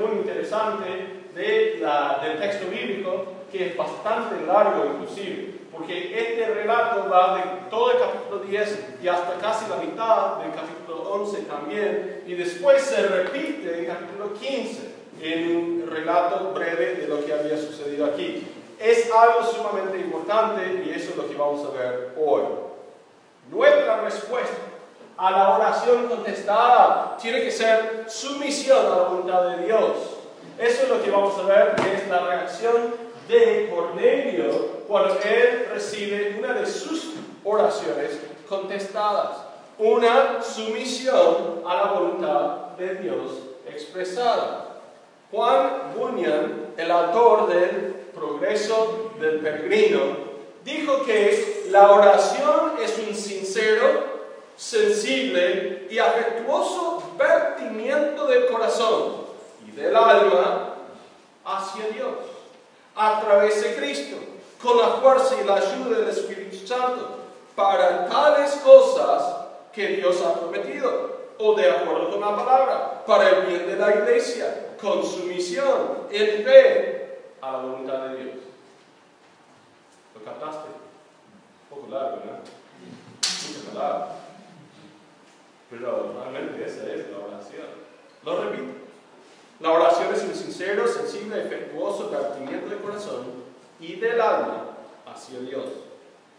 muy interesante de la, del texto bíblico, que es bastante largo inclusive, porque este relato va de todo el capítulo 10 y hasta casi la mitad del capítulo 11 también, y después se repite en capítulo 15 en un relato breve de lo que había sucedido aquí. Es algo sumamente importante y eso es lo que vamos a ver hoy. Nuestra respuesta a la oración contestada tiene que ser sumisión a la voluntad de Dios. Eso es lo que vamos a ver, es la reacción de Cornelio cuando él recibe una de sus oraciones contestadas. Una sumisión a la voluntad de Dios expresada. Juan Bunyan, el autor del Progreso del Peregrino, dijo que la oración es un sincero, sensible y afectuoso vertimiento del corazón y del alma hacia Dios, a través de Cristo, con la fuerza y la ayuda del Espíritu Santo, para tales cosas que Dios ha prometido, o de acuerdo con la palabra, para el bien de la iglesia, con sumisión, en fe, a la voluntad de Dios. ¿Lo captaste? Un poco largo, ¿no? Pero realmente esa es la oración. Lo repito. La oración es un sincero, sensible, efectuoso vertimiento del corazón y del alma hacia Dios,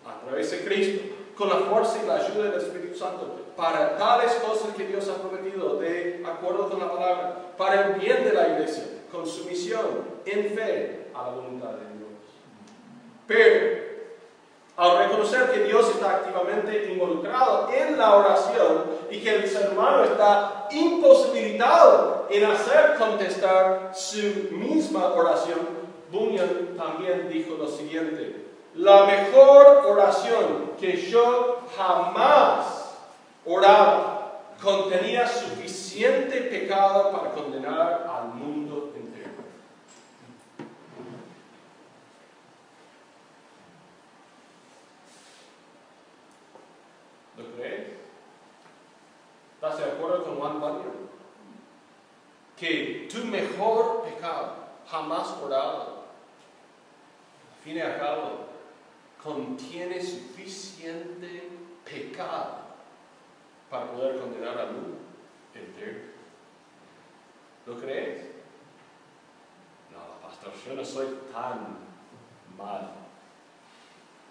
a través de Cristo, con la fuerza y la ayuda del Espíritu Santo, para tales cosas que Dios ha prometido, de acuerdo con la palabra, para el bien de la iglesia, con sumisión, en fe, a la voluntad de Dios. Pero, al reconocer que Dios está activamente involucrado en la oración y que el ser humano está imposibilitado en hacer contestar su misma oración, Bunyan también dijo lo siguiente, la mejor oración que yo jamás oraba contenía suficiente pecado para condenar al mundo entero. ¿Lo crees? ¿Estás de acuerdo con Juan Bunyan? Que tu mejor pecado jamás orado, al fin y al cabo, contiene suficiente pecado para poder condenar al mundo entero. ¿Lo crees? No, pastor, yo no soy tan mal.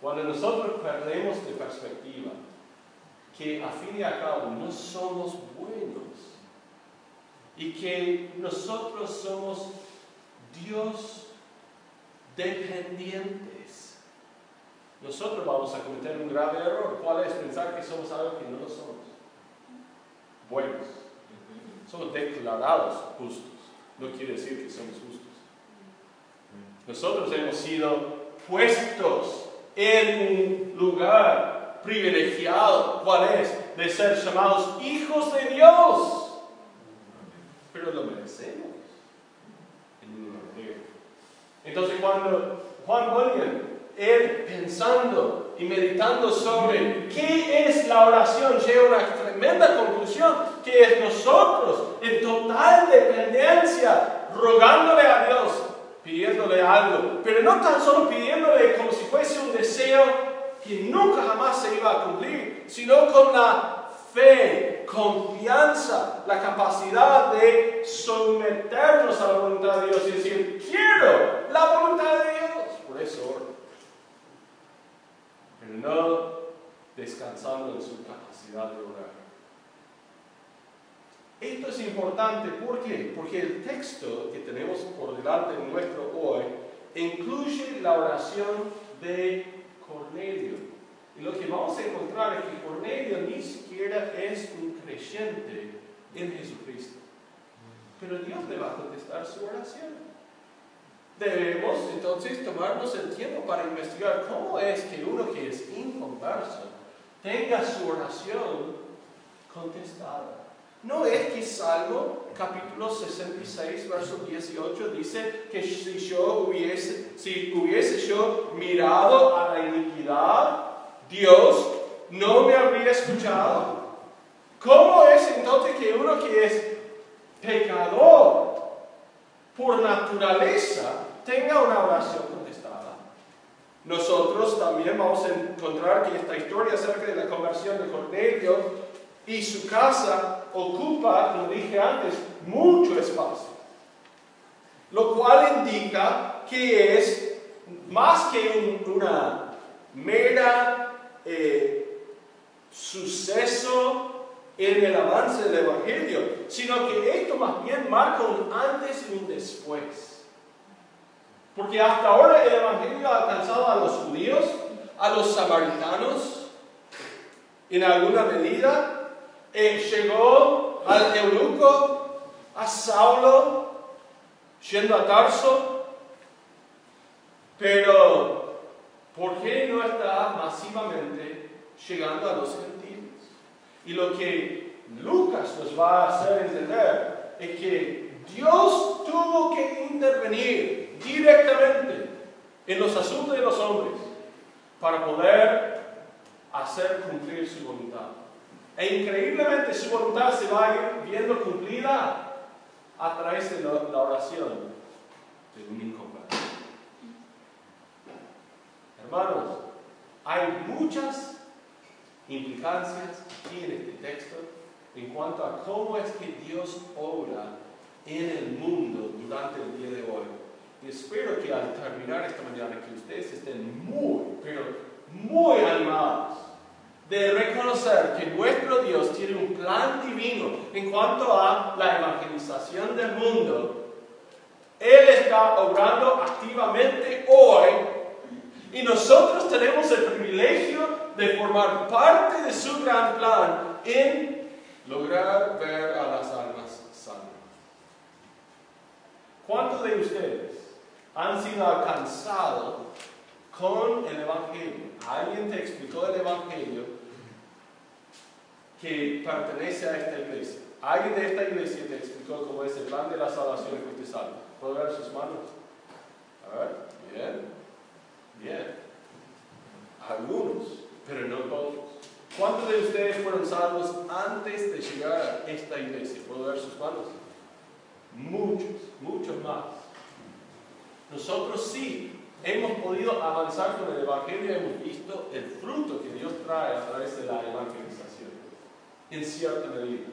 Cuando nosotros perdemos de perspectiva que a fin y al cabo no somos buenos y que nosotros somos Dios dependientes, nosotros vamos a cometer un grave error. ¿Cuál es? Pensar que somos algo que no lo somos. Buenos. Somos declarados justos. No quiere decir que somos justos. Nosotros hemos sido puestos en un lugar privilegiado. ¿Cuál es? De ser llamados hijos de Dios. Pero lo merecemos. Entonces cuando Juan William, él pensando y meditando sobre qué es la oración, llega a una tremenda conclusión, que es nosotros en total dependencia, rogándole a Dios, pidiéndole algo, pero no tan solo pidiéndole como si fuese un deseo que nunca jamás se iba a cumplir, sino con la fe, confianza, la capacidad de someternos a la voluntad de Dios y decir, quiero la voluntad de Dios. Por eso. Pero no descansando en su capacidad de orar. Esto es importante. Porque el texto que tenemos por delante nuestro hoy incluye la oración de Cornelio. Y lo que vamos a encontrar es que Cornelio ni siquiera es un creyente en Jesucristo. Pero Dios le va a contestar su oración. Debemos entonces tomarnos el tiempo para investigar cómo es que uno que es inconverso tenga su oración contestada. No es que Salmo capítulo 66, verso 18 dice que si yo hubiese, si hubiese yo mirado a la iniquidad, Dios no me habría escuchado. ¿Cómo es entonces que uno que es pecador por naturaleza, tenga una oración contestada. Nosotros también vamos a encontrar que esta historia acerca de la conversión de Cornelio y su casa ocupa, como dije antes, mucho espacio. Lo cual indica que es más que una mera eh, suceso en el avance del Evangelio, sino que esto más bien marca un antes y un después. Porque hasta ahora el Evangelio ha alcanzado a los judíos, a los samaritanos, en alguna medida, eh, llegó al eunuco, a Saulo, yendo a Tarso, pero ¿por qué no está masivamente llegando a los gentiles? Y lo que Lucas nos va a hacer entender es que Dios tuvo que intervenir directamente en los asuntos de los hombres para poder hacer cumplir su voluntad. E increíblemente su voluntad se va viendo cumplida a través de la oración de un inconverso. Hermanos, hay muchas implicancias en este texto en cuanto a cómo es que Dios obra en el mundo durante el día de hoy. Y espero que al terminar esta mañana que ustedes estén muy, pero muy animados de reconocer que nuestro Dios tiene un plan divino en cuanto a la evangelización del mundo. Él está obrando activamente hoy y nosotros tenemos el privilegio de formar parte de su gran plan en lograr ver a las almas salvas. ¿Cuántos de ustedes han sido alcanzados con el Evangelio? Alguien te explicó el Evangelio que pertenece a esta iglesia. Alguien de esta iglesia te explicó cómo es el plan de la salvación que usted salva. ¿Puedo ver sus manos? A ver, bien, bien. Algunos, pero no todos. ¿Cuántos de ustedes fueron salvos antes de llegar a esta iglesia? ¿Puedo ver sus manos? Muchos, muchos más. Nosotros sí hemos podido avanzar con el Evangelio y hemos visto el fruto que Dios trae a través de la evangelización en cierta medida.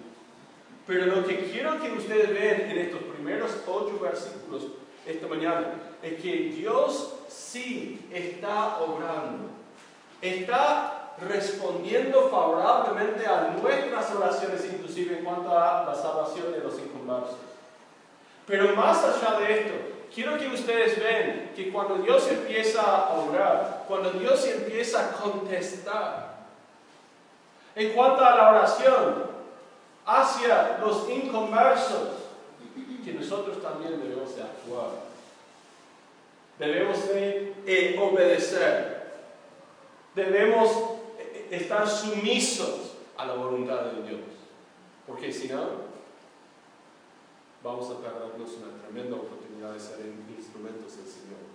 Pero lo que quiero que ustedes vean en estos primeros ocho versículos esta mañana es que Dios sí está obrando, está respondiendo favorablemente a nuestras oraciones, inclusive en cuanto a la salvación de los inconversos. Pero más allá de esto, quiero que ustedes vean que cuando Dios empieza a orar, cuando Dios empieza a contestar, en cuanto a la oración hacia los inconversos, que nosotros también debemos de actuar. Debemos de eh, obedecer. Debemos eh, estar sumisos a la voluntad de Dios. Porque si no, vamos a perdernos una tremenda oportunidad de ser instrumentos del Señor.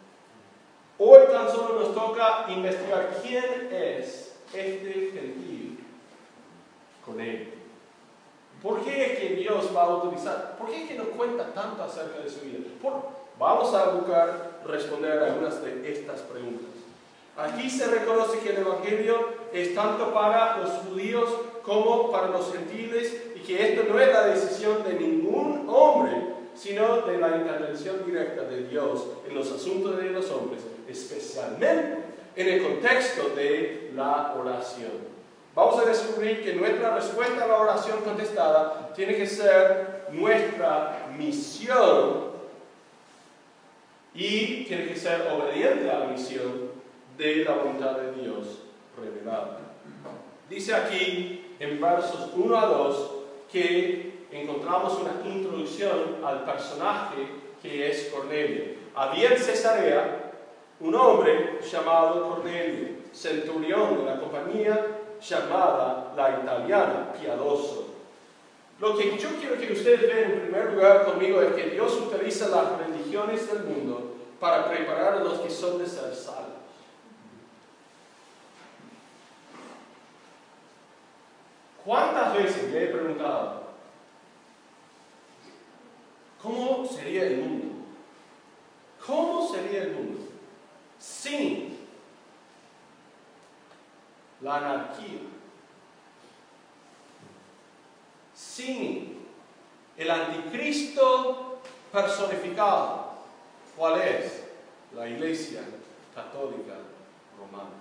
Hoy tan solo nos toca investigar quién es este gentil con él. ¿Por qué es que Dios va a utilizar? ¿Por qué es que nos cuenta tanto acerca de su vida? vamos a buscar responder algunas de estas preguntas. Aquí se reconoce que el Evangelio es tanto para los judíos como para los gentiles y que esto no es la decisión de ningún hombre, sino de la intervención directa de Dios en los asuntos de los hombres, especialmente en el contexto de la oración. Vamos a descubrir que nuestra respuesta a la oración contestada tiene que ser nuestra misión y tiene que ser obediente a la misión de la voluntad de Dios revelada. Dice aquí en versos 1 a 2 que encontramos una introducción al personaje que es Cornelio. Había en Cesarea un hombre llamado Cornelio, centurión de la compañía llamada la italiana piadoso. Lo que yo quiero que ustedes vean en primer lugar conmigo es que Dios utiliza las religiones del mundo para preparar a los que son de ser salvos. ¿Cuántas veces le he preguntado cómo sería el mundo? ¿Cómo sería el mundo sin la anarquía? Sin el anticristo personificado. ¿Cuál es? La Iglesia Católica Romana.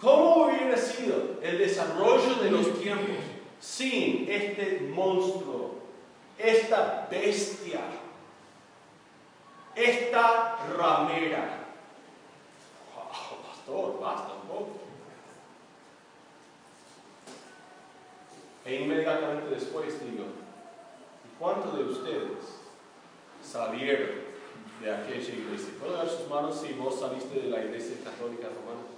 ¿Cómo hubiera sido el desarrollo de los tiempos sin este monstruo, esta bestia, esta ramera? Wow, pastor, basta un poco. E inmediatamente después digo, ¿y cuántos de ustedes salieron de aquella iglesia? ¿Puedo dar sus manos si vos saliste de la iglesia católica romana?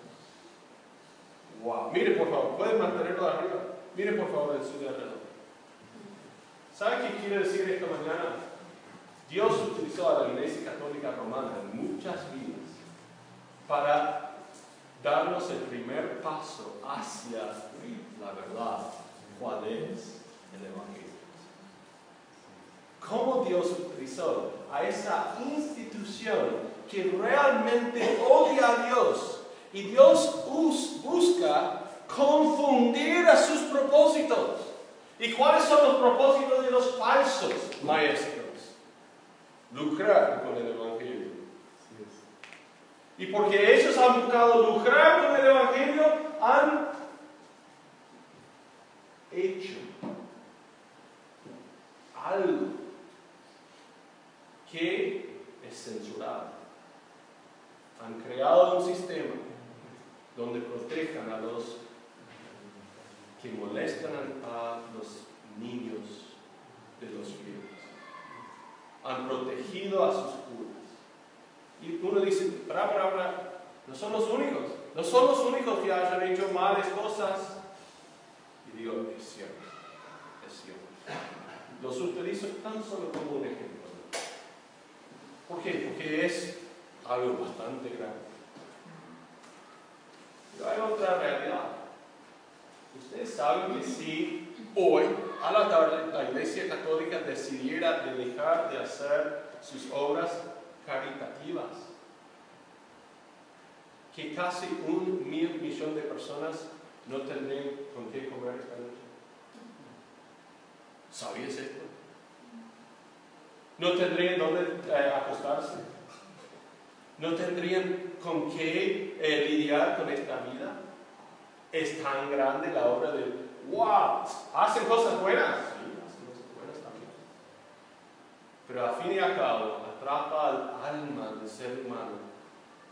Mire por favor, pueden mantenerlo arriba. Mire por favor el suyo alrededor. ¿Sabe qué quiere decir esta mañana? Dios utilizó a la Iglesia Católica Romana en muchas vidas para darnos el primer paso hacia la verdad. ¿Cuál es el Evangelio? ¿Cómo Dios utilizó a esa institución que realmente odia a Dios? Y Dios busca confundir a sus propósitos. ¿Y cuáles son los propósitos de los falsos maestros? Lucrar con el Evangelio. Y porque ellos han buscado lucrar con el Evangelio, han hecho algo que es censurado. Han creado un sistema donde protejan a los que molestan a los niños de los fieles. Han protegido a sus curas. Y uno dice, para, para, para, no son los únicos, no son los únicos que hayan hecho malas cosas. Y digo, es cierto, es cierto. Los utilizo tan solo como un ejemplo. ¿Por qué? Porque es algo bastante grande. Hay otra realidad. Ustedes saben que si hoy, a la tarde, la Iglesia Católica decidiera de dejar de hacer sus obras caritativas, que casi un mil millón de personas no tendrían con qué comer esta noche. ¿Sabías esto? No tendrían dónde eh, acostarse. No tendrían con qué eh, lidiar con esta vida. Es tan grande la obra de, wow, hacen cosas buenas. Sí, hacen cosas buenas también. Pero a fin y a cabo atrapa al alma del ser humano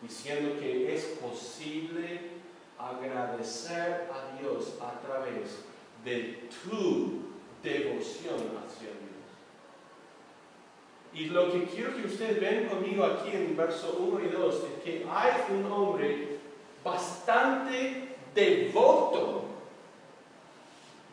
diciendo que es posible agradecer a Dios a través de tu devoción hacia. Y lo que quiero que ustedes vean conmigo aquí en verso 1 y 2 es que hay un hombre bastante devoto,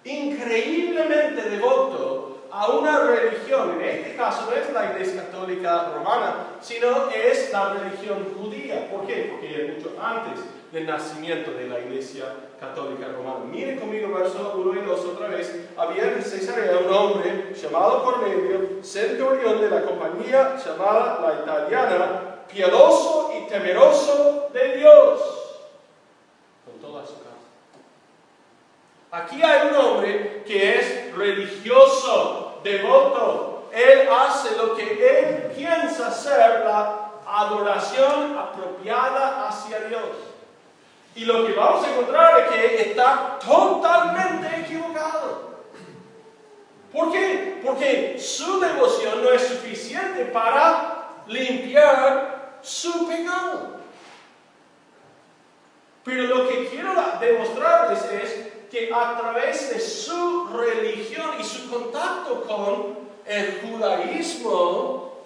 increíblemente devoto a una religión. En este caso no es la iglesia católica romana, sino es la religión judía. ¿Por qué? Porque mucho antes del nacimiento de la Iglesia Católica Romana. Miren conmigo verso 1 y 2 otra vez. Había en Cesarea un hombre llamado Cornelio, centurión de la compañía llamada la italiana, piadoso y temeroso de Dios, con toda su casa. Aquí hay un hombre que es religioso, devoto. Él hace lo que él piensa ser la adoración apropiada hacia Dios. Y lo que vamos a encontrar es que está totalmente equivocado. ¿Por qué? Porque su devoción no es suficiente para limpiar su pecado. Pero lo que quiero demostrarles es que a través de su religión y su contacto con el judaísmo,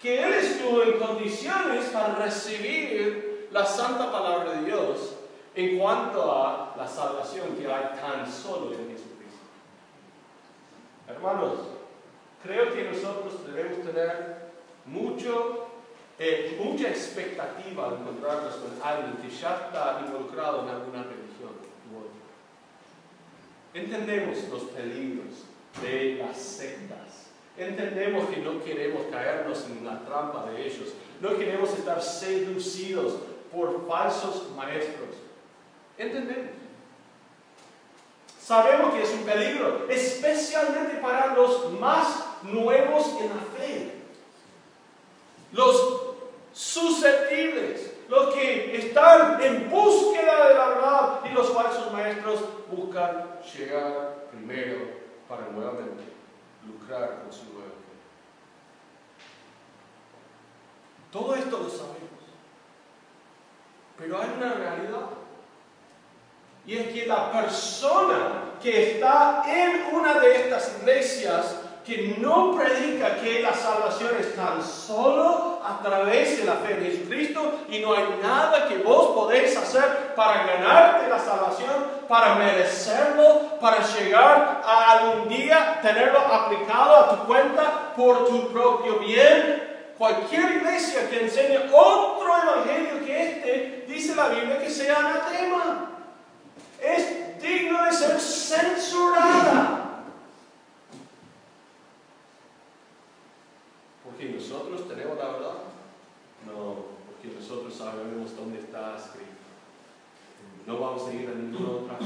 que él estuvo en condiciones para recibir la santa palabra de Dios en cuanto a la salvación que hay tan solo en Jesucristo. Hermanos, creo que nosotros debemos tener mucho, eh, mucha expectativa al encontrarnos con alguien que ya está involucrado en alguna religión Entendemos los peligros de las sectas Entendemos que no queremos caernos en la trampa de ellos. No queremos estar seducidos por falsos maestros. Entendemos. Sabemos que es un peligro, especialmente para los más nuevos en la fe. Los susceptibles, los que están en búsqueda de la verdad y los falsos maestros buscan llegar primero para nuevamente lucrar con su nuevo. Todo esto lo sabemos. Pero hay una realidad. Y es que la persona que está en una de estas iglesias que no predica que la salvación es tan solo a través de la fe en Jesucristo y no hay nada que vos podéis hacer para ganarte la salvación, para merecerlo, para llegar a algún día tenerlo aplicado a tu cuenta por tu propio bien. Cualquier iglesia que enseñe otro evangelio que este, dice la Biblia que sea anatema. Es digno de ser censurada. Porque nosotros tenemos la verdad. No, porque nosotros sabemos dónde está escrito. No vamos a ir a ninguna otra.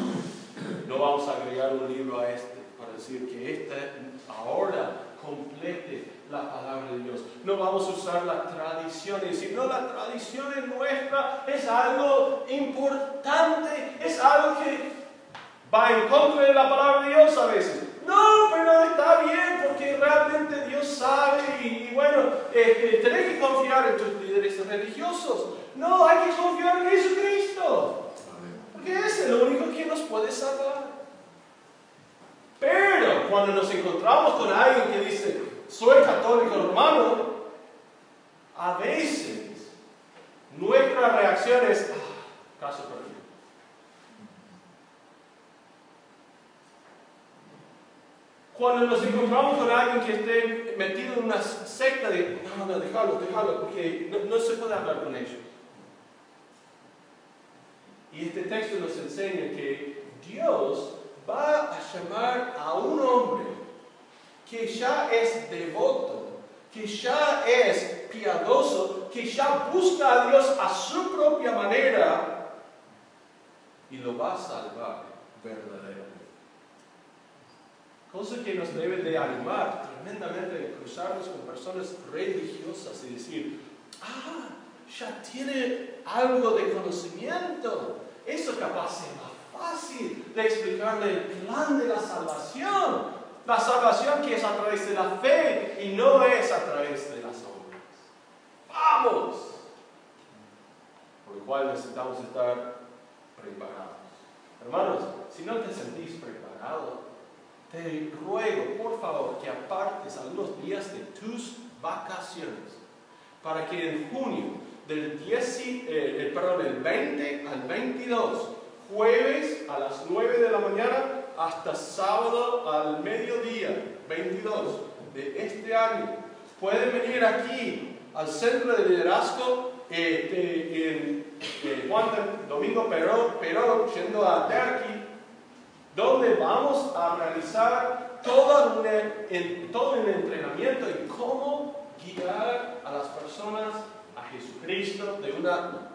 No vamos a agregar un libro a este para decir que este ahora complete la palabra de Dios. No vamos a usar la tradición y decir, no, la tradición es nuestra, es algo importante, es algo que va en contra de la palabra de Dios a veces. No, pero está bien porque realmente Dios sabe y, bueno, tenés que confiar en tus líderes religiosos. No, hay que confiar en Jesucristo. Porque es el único que nos puede salvar. Pero cuando nos encontramos con alguien que dice, soy católico romano, a veces nuestra reacción es, ah, caso perdido. Cuando nos encontramos con alguien que esté metido en una secta de, no, no, déjalo, déjalo, porque no, no se puede hablar con ellos. Y este texto nos enseña que Dios va a llamar a un hombre que ya es devoto, que ya es piadoso, que ya busca a Dios a su propia manera y lo va a salvar verdaderamente. Cosa que nos debe de animar tremendamente de cruzarnos con personas religiosas y decir, ah, ya tiene algo de conocimiento. Eso capaz es más fácil de explicarle el plan de la salvación. La salvación que es a través de la fe y no es a través de las obras. ¡Vamos! Por lo cual necesitamos estar preparados. Hermanos, si no te sentís preparado, te ruego, por favor, que apartes algunos días de tus vacaciones para que en junio, del, 10, eh, perdón, del 20 al 22, jueves a las 9 de la mañana hasta sábado al mediodía, 22 de este año, pueden venir aquí al centro de liderazgo este, en, Juan Domingo Perón, Perón, yendo a Turkey, donde vamos a realizar todo un, todo un entrenamiento en cómo guiar a las personas a Jesucristo de una,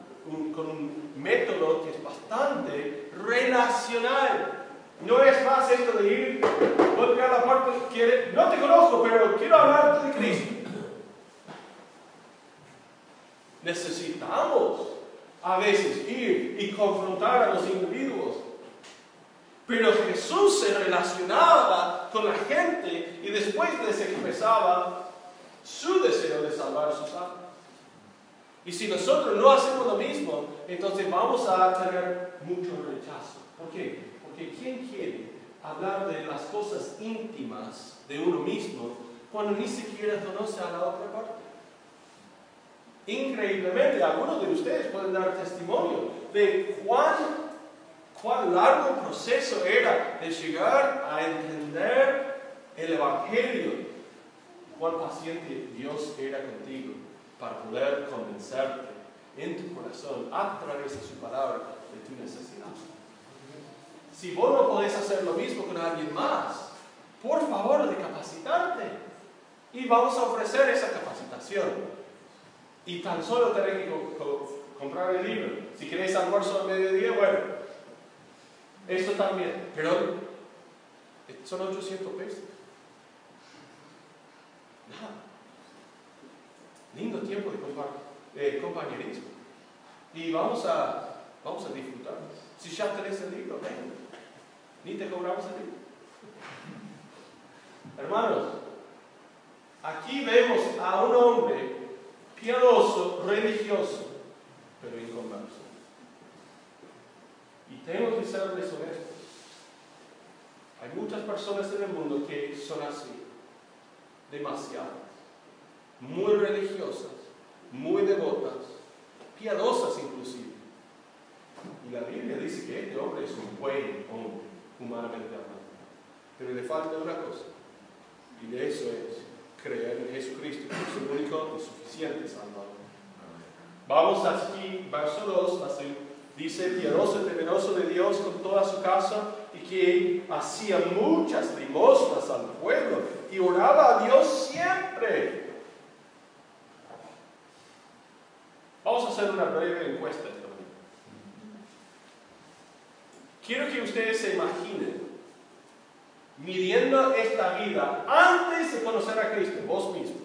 con un método que es bastante relacional. No es más esto de ir, golpear la puerta, quiere, no te conozco, pero quiero hablarte de Cristo. Necesitamos a veces ir y confrontar a los individuos pero Jesús se relacionaba con la gente y después les expresaba su deseo de salvar sus almas. Y si nosotros no hacemos lo mismo, entonces vamos a tener mucho rechazo. ¿Por qué? Porque ¿quién quiere hablar de las cosas íntimas de uno mismo cuando ni siquiera conoce a la otra parte? Increíblemente, algunos de ustedes pueden dar testimonio de cuán cuán largo proceso era de llegar a entender el Evangelio, cuán paciente Dios era contigo para poder convencerte en tu corazón a través de su palabra de tu necesidad. Si vos no podés hacer lo mismo con alguien más, por favor, de capacitarte. Y vamos a ofrecer esa capacitación. Y tan solo tener que comprar el libro. Si queréis almuerzo al mediodía, bueno, eso también. Pero son 800 pesos. Nada. Lindo tiempo de, compañerismo. Y vamos a, vamos a disfrutar. Si ya tenés el libro, ven. Ni te cobramos el libro. Hermanos, aquí vemos a un hombre piadoso, religioso, pero inconverso. Y tengo que ser deshonestos. Hay muchas personas en el mundo que son así, demasiadas, muy religiosas, muy devotas, piadosas inclusive. Y la Biblia dice que este hombre es un buen hombre, humanamente hablando. Pero le falta una cosa, y de eso es creer en Jesucristo, es el único y suficiente Salvador. Vamos aquí, verso 2, dice, piadoso y temeroso de Dios con toda su casa, y que hacía muchas limosnas al pueblo, y oraba a Dios siempre. Vamos a hacer una breve encuesta Quiero que ustedes se imaginen midiendo esta vida antes de conocer a Cristo, vos mismo,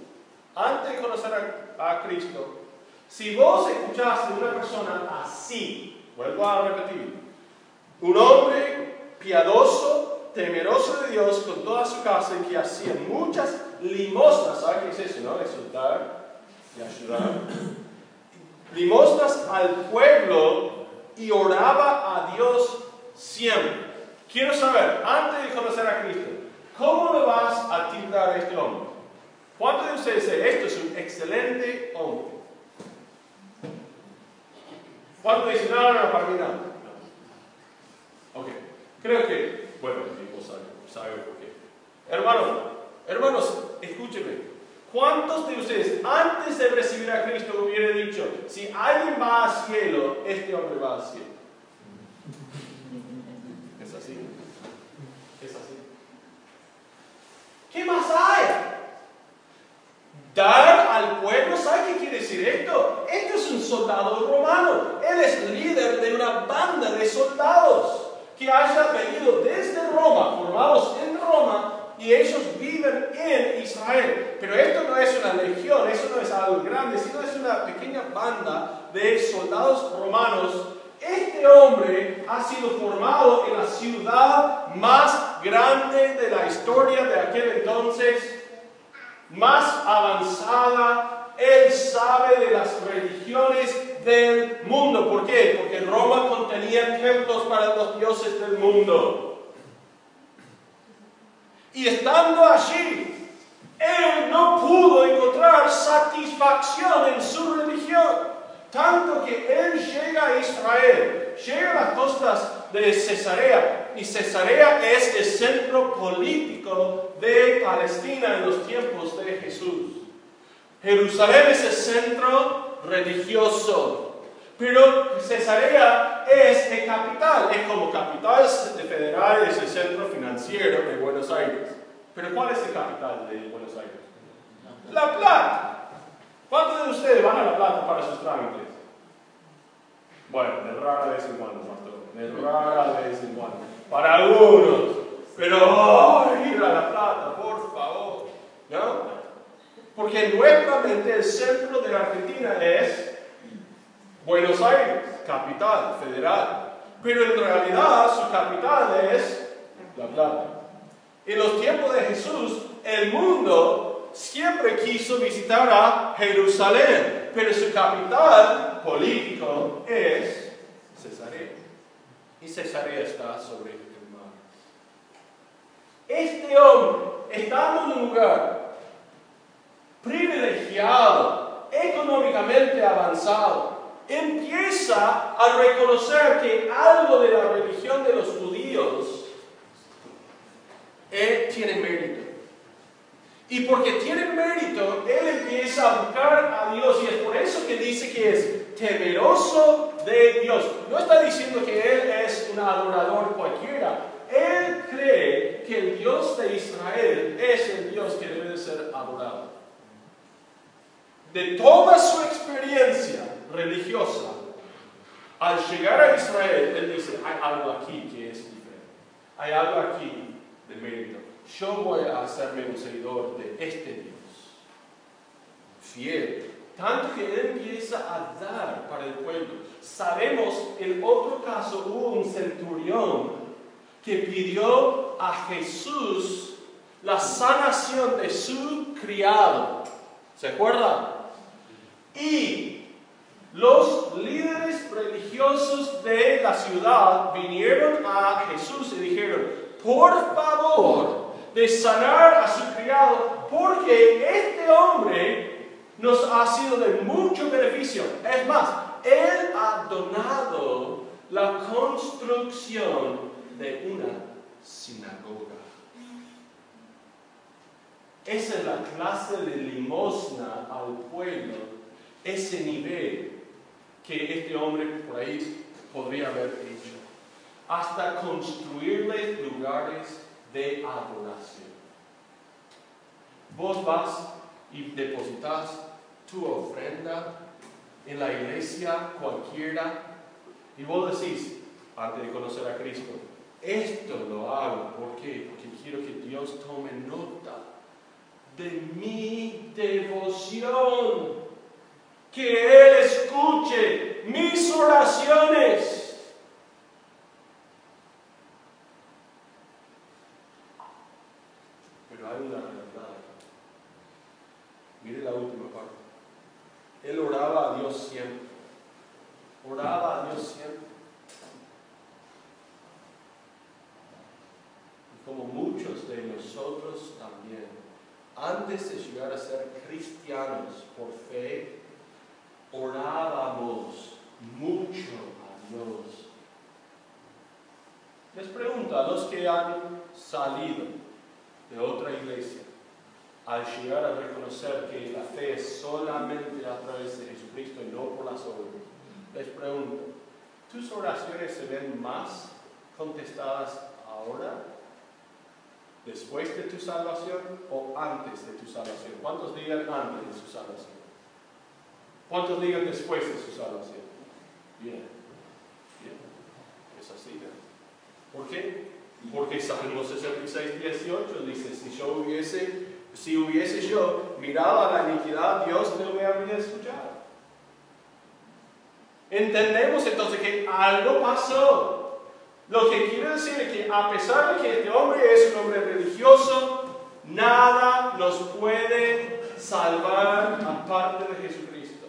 antes de conocer a, Cristo, si vos escuchaste a una persona así, vuelvo a repetir, un hombre piadoso, temeroso de Dios con toda su casa y que hacía muchas limosnas, ¿sabes qué es eso? No? Exultar y ayudar. Limosnas al pueblo y oraba a Dios siempre. Quiero saber, antes de conocer a Cristo, ¿cómo lo vas a tildar a este hombre? ¿Cuántos de ustedes dicen, esto es un excelente hombre? ¿Cuántos dicen, no, no, para mí no? Ok, creo que, bueno, tipo sabe, por qué. Hermanos, hermanos, escúchenme. ¿Cuántos de ustedes antes de recibir a Cristo hubieran dicho, si alguien va al cielo, este hombre va al cielo? ¿Qué más hay? Dar al pueblo, ¿sabe qué quiere decir esto? Esto es un soldado romano. Él es líder de una banda de soldados que haya venido desde Roma, formados en Roma, y ellos viven en Israel. Pero esto no es una legión, eso no es algo grande, sino es una pequeña banda de soldados romanos este hombre ha sido formado en la ciudad más grande de la historia más avanzada. Él sabe de las religiones del mundo. ¿Por qué? Porque Roma contenía templos para los dioses del mundo. Y estando allí, él no pudo encontrar satisfacción en su religión. Tanto que él llega a Israel, llega a las costas de Cesarea, y Cesarea es el centro político de Palestina en los tiempos de Jesús. Jerusalén es el centro religioso, pero Cesarea es el capital, es como capital federal, es el centro financiero de Buenos Aires. Pero ¿cuál es el capital de Buenos Aires? La Plata. ¿Cuántos de ustedes van a La Plata para sus trámites? Bueno, de rara vez en cuando, pastor. De rara vez en cuando. Para algunos. Pero, oh, ir a La Plata, por favor. ¿No? Porque nuestra mente el centro de la Argentina es Buenos Aires, capital federal. Pero en realidad su capital es La Plata. En los tiempos de Jesús, el mundo siempre quiso visitar a Jerusalén, pero su capital político es. Y Cesarea está sobre el mar. Este hombre, estando en un lugar privilegiado, económicamente avanzado, empieza a reconocer que algo de la religión de los judíos eh, tiene mérito. Y porque tiene mérito, él empieza a buscar a Dios y es por eso que dice que es temeroso de Dios. No está diciendo que Él es un adorador cualquiera. Él cree que el Dios de Israel es el Dios que debe de ser adorado. De toda su experiencia religiosa, al llegar a Israel, él dice, hay algo aquí que es diferente. Hay algo aquí de mérito. Yo voy a hacerme un seguidor de este Dios. Fiel. Tanto que él empieza a dar para el pueblo. Sabemos, en otro caso hubo un centurión que pidió a Jesús la sanación de su criado. ¿Se acuerdan? Y los líderes religiosos de la ciudad vinieron a Jesús y dijeron, por favor, de sanar a su criado, porque este hombre nos ha sido de mucho beneficio. Es más, él ha donado la construcción de una sinagoga. Esa es la clase de limosna al pueblo, ese nivel que este hombre por ahí podría haber hecho, hasta construirle lugares de adoración. Vos vas y depositas tu ofrenda en la iglesia cualquiera y vos decís, antes de conocer a Cristo, esto lo hago, ¿por qué? Porque quiero que Dios tome nota de mi devoción, que Él escuche mis oraciones. Pero hay una realidad. Mire la última parte. Él oraba a Dios siempre. Oraba a Dios siempre. como muchos de nosotros también, antes de llegar a ser cristianos por fe, orábamos mucho a Dios. Les pregunto a los que han salido de otra iglesia, al llegar a reconocer que la fe es solamente a través de Jesucristo y no por las obras, les pregunto, ¿tus oraciones se ven más contestadas ahora después de tu salvación o antes de tu salvación? ¿Cuántos digan antes de su salvación? ¿Cuántos digan después de su salvación? Bien, bien, es así. ¿Por qué? Porque Salmo 66, 18 dice, si yo hubiese, si hubiese yo mirado a la iniquidad, Dios no me habría escuchado. Entendemos entonces que algo pasó lo que quiere decir es que a pesar de que este hombre es un hombre religioso, nada nos puede salvar aparte de Jesucristo.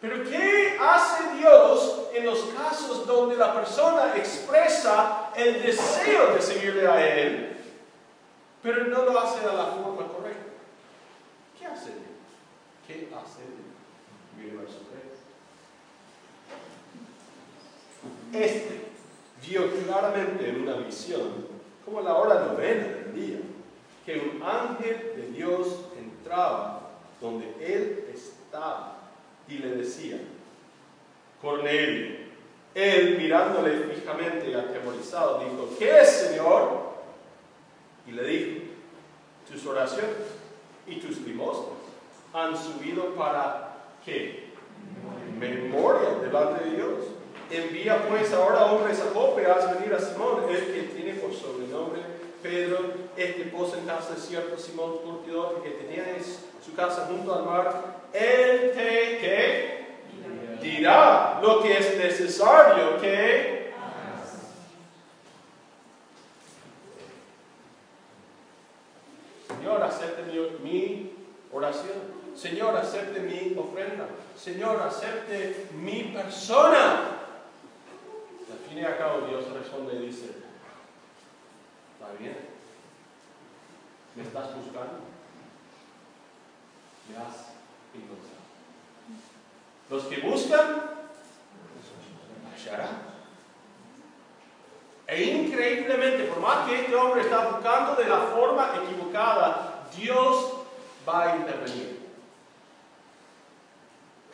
Pero ¿qué hace Dios en los casos donde la persona expresa el deseo de seguirle a Él, pero no lo hace de la forma correcta? ¿Qué hace Dios? ¿Qué hace Dios? Mire verso 3. Este vio claramente en una visión, como la hora novena del día, que un ángel de Dios entraba donde él estaba y le decía, Cornelio, él mirándole fijamente y atemorizado, dijo, ¿qué es, Señor? Y le dijo, tus oraciones y tus limosnas han subido para qué? Memoria delante de Dios. Envía pues ahora hombres a Jope, haz venir a Simón, el que tiene por sobrenombre Pedro, este posa en casa de cierto Simón curtidor, que tenía su casa junto al mar. Él te ¿qué? dirá lo que es necesario que Señor, acepte mi, mi oración. Señor, acepte mi ofrenda. Señor, acepte mi persona. Cabo Dios responde y dice, ¿está bien? ¿Me estás buscando? Me has encontrado. Los que buscan, hallarán. E increíblemente, por más que este hombre está buscando de la forma equivocada, Dios va a intervenir.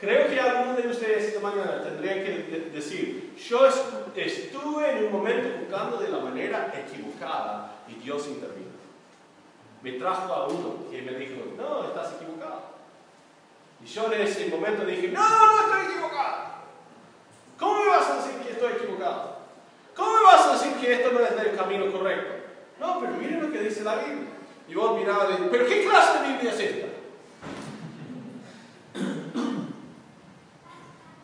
Creo que algunos de ustedes esta mañana tendrían que decir, yo estuve en un momento buscando de la manera equivocada y Dios intervino. me trajo a uno que me dijo, no, estás equivocado. Y yo en ese momento dije, no, no estoy equivocado. ¿Cómo me vas a decir que estoy equivocado? ¿Cómo me vas a decir que esto no es el camino correcto? No, pero miren lo que dice la Biblia. Y vos mirabas pero ¿qué clase de Biblia es esta?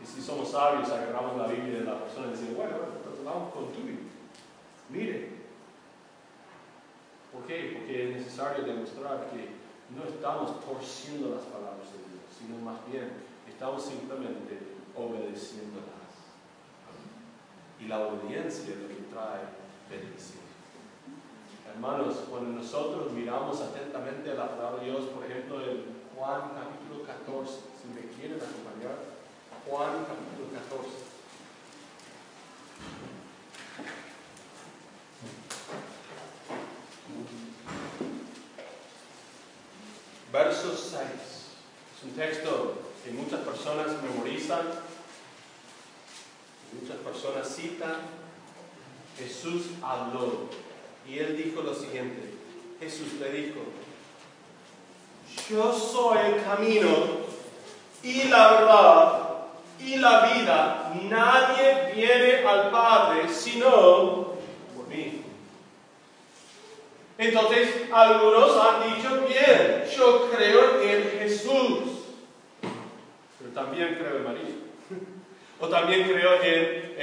y si somos sabios, agarramos la Biblia de la persona y decimos, bueno, vamos con tu Biblia. Mire. ¿Por qué? Porque es necesario demostrar que no estamos torciendo las palabras de Dios, sino más bien estamos simplemente obedeciéndolas. Y la obediencia es lo que trae bendición. Hermanos, cuando nosotros miramos atentamente a la palabra de Dios, por ejemplo, en Juan capítulo 14, si me quieren acompañar, Juan capítulo 14. Verso 6. Es un texto que muchas personas memorizan, muchas personas citan. Jesús habló y él dijo lo siguiente. Jesús le dijo, yo soy el camino y la verdad y la vida. Nadie viene al Padre sino por mí. Entonces, algunos han dicho, bien, yo creo en Jesús, pero también creo en María. o también creo en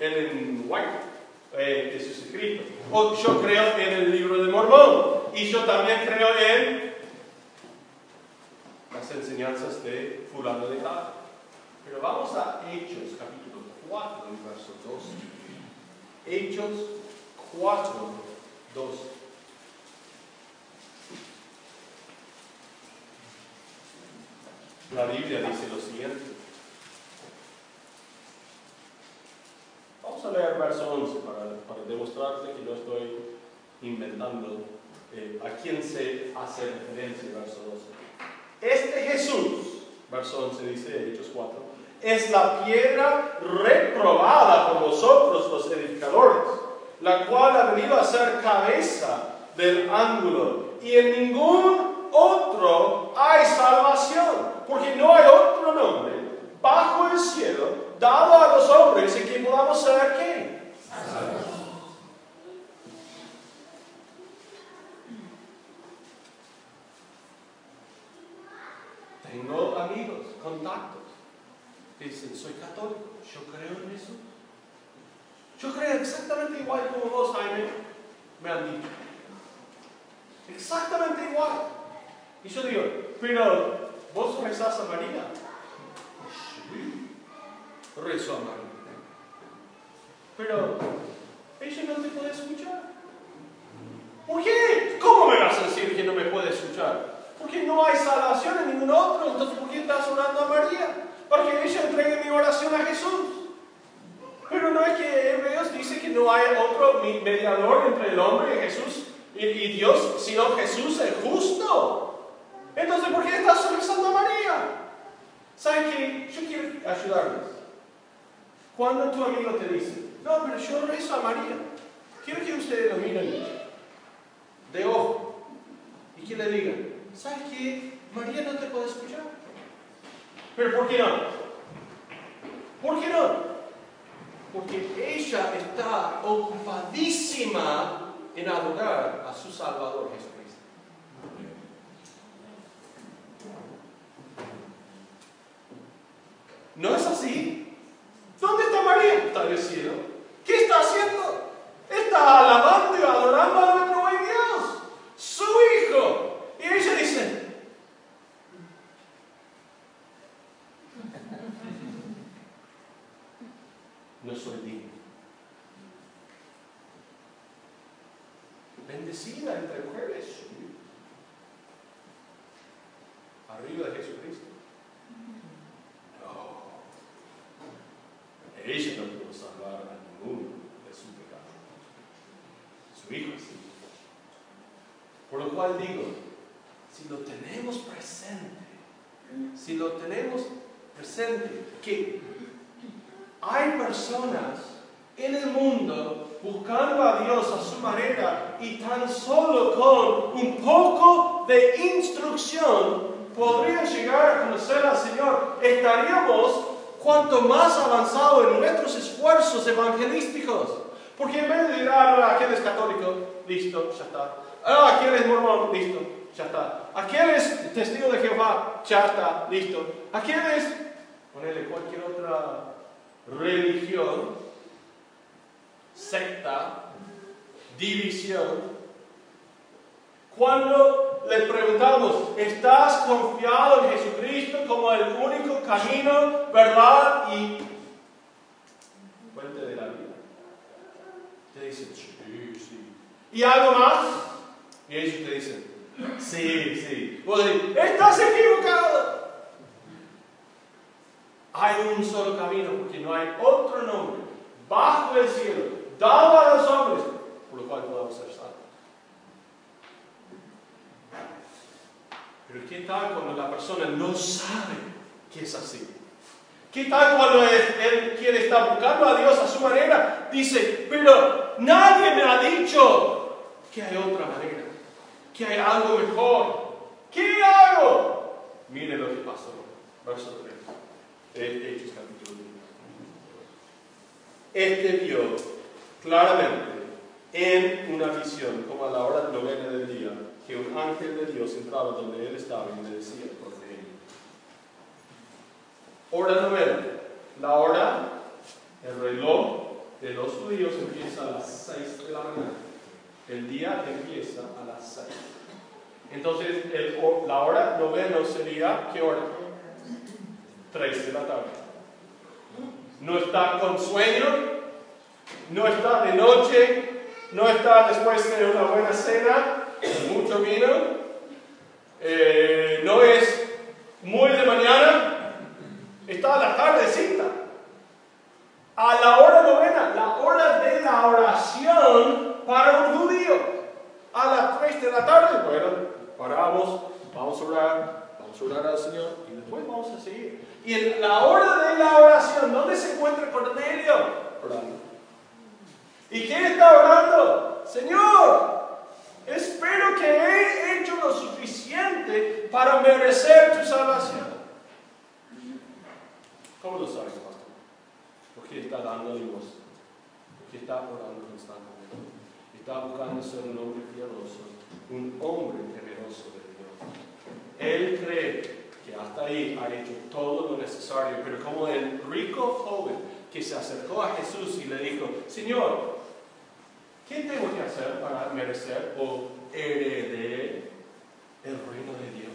Ellen White, eh, de. O yo creo en el libro de Mormón. Y yo también creo en las enseñanzas de fulano de tal. Pero vamos a Hechos, capítulo 4, verso 12. Hechos 4, 2. La Biblia dice lo siguiente. Vamos a leer verso 11 para, para demostrarte que no estoy inventando eh, a quién se hace referencia, verso 12. Este Jesús, verso 11 dice Hechos 4, es la piedra reprobada por vosotros los edificadores, la cual ha venido a ser cabeza del ángulo, y en ningún otro hay salvación, porque no hay otro nombre bajo el cielo dado a los hombres que podamos ser qué? Tengo amigos, contactos, que dicen, soy católico, yo creo en eso. Yo creo exactamente igual como vos, Jaime, me han dicho. Exactamente igual. Y yo digo, pero vos rezás a María. Sí, rezo a María. Pero ella no te puede escuchar. ¿Por qué? ¿Cómo me vas a decir que no me puede escuchar? Porque no hay salvación en ningún otro. Entonces, ¿por qué estás orando a María? Para que ella entregue mi oración a Jesús. Pero no es que Hebreos dice que no hay otro mediador entre el hombre y Jesús y, Dios, sino Jesús el justo. Entonces, ¿por qué estás rezando a María? ¿Saben qué? Yo quiero ayudarles. Cuando tu amigo te dice, no, pero yo rezo a María, quiero que ustedes lo miren de ojo y que le digan, ¿sabes qué? María no te puede escuchar. ¿Pero por qué no? ¿Por qué no? Porque ella está ocupadísima en adorar a su Salvador Jesucristo. ¿No es así? ¿Dónde está María? Está en el cielo. ¿Qué está haciendo? Está alabando y adorando a nuestro buen Dios, su Hijo. Y ella dice, no soy digno. Bendecida entre mujeres, arriba de Jesucristo. No. Ella no pudo salvar a ninguno de su pecado. Su hijo sí. Por lo cual digo, si lo tenemos presente, si lo tenemos presente, que hay personas en el mundo buscando a Dios a su manera y tan solo con un poco de instrucción podrían llegar a conocer al Señor, estaríamos cuanto más avanzado en nuestros esfuerzos evangelísticos. Porque en vez de decir, ah, aquel es católico, listo, ya está. Ah, aquel es mormón, listo, ya está. Aquel es testigo de Jehová, ya está, listo. Aquel es, ponele cualquier otra religión, secta, división. Cuando le preguntamos, ¿estás confiado en Jesucristo como el único camino, verdad y fuente de la vida? Te dicen, sí, sí. ¿Y algo más? Y ellos te dicen, sí, sí. Vos decís, estás equivocado. Hay un solo camino porque no hay otro nombre bajo el cielo, dado a los hombres, lo cual podamos ser salvos. Pero ¿qué tal cuando la persona no sabe que es así? ¿Qué tal cuando él, quiere estar buscando a Dios a su manera? Dice, pero nadie me ha dicho que hay otra manera, que hay algo mejor. ¿Qué hago? Mire lo que pasó. Verso 3. Hechos capítulo 1. Este vio claramente en una visión, como a la hora novena del día, que un ángel de Dios entraba donde él estaba y le decía. Hora novena. La hora, el reloj de los judíos empieza a las 6 de la mañana. El día empieza a las 6. Entonces, la hora novena sería, ¿qué hora? 3 de la tarde. No está con sueño, no está de noche, no está después de una buena cena, mucho vino, eh, no es muy de mañana, está a la tardecita. A la hora novena, la hora de la oración para un judío. A las 3 de la tarde, bueno, paramos, vamos a orar, vamos a orar al Señor y después vamos a seguir. Y en la hora de la oración, ¿dónde se encuentra Cornelio? Orando. ¿Y quién está orando? Señor, Espero que he hecho lo suficiente para merecer tu salvación. ¿Cómo lo sabes, pastor? Porque está dando Dios. Porque está orando constantemente. Está buscando ser un hombre piadoso, un hombre temeroso de Dios. Él cree que hasta ahí ha hecho todo lo necesario, pero como el rico joven que se acercó a Jesús y le dijo, Señor, ¿Qué tengo que hacer para merecer o heredar el reino de Dios?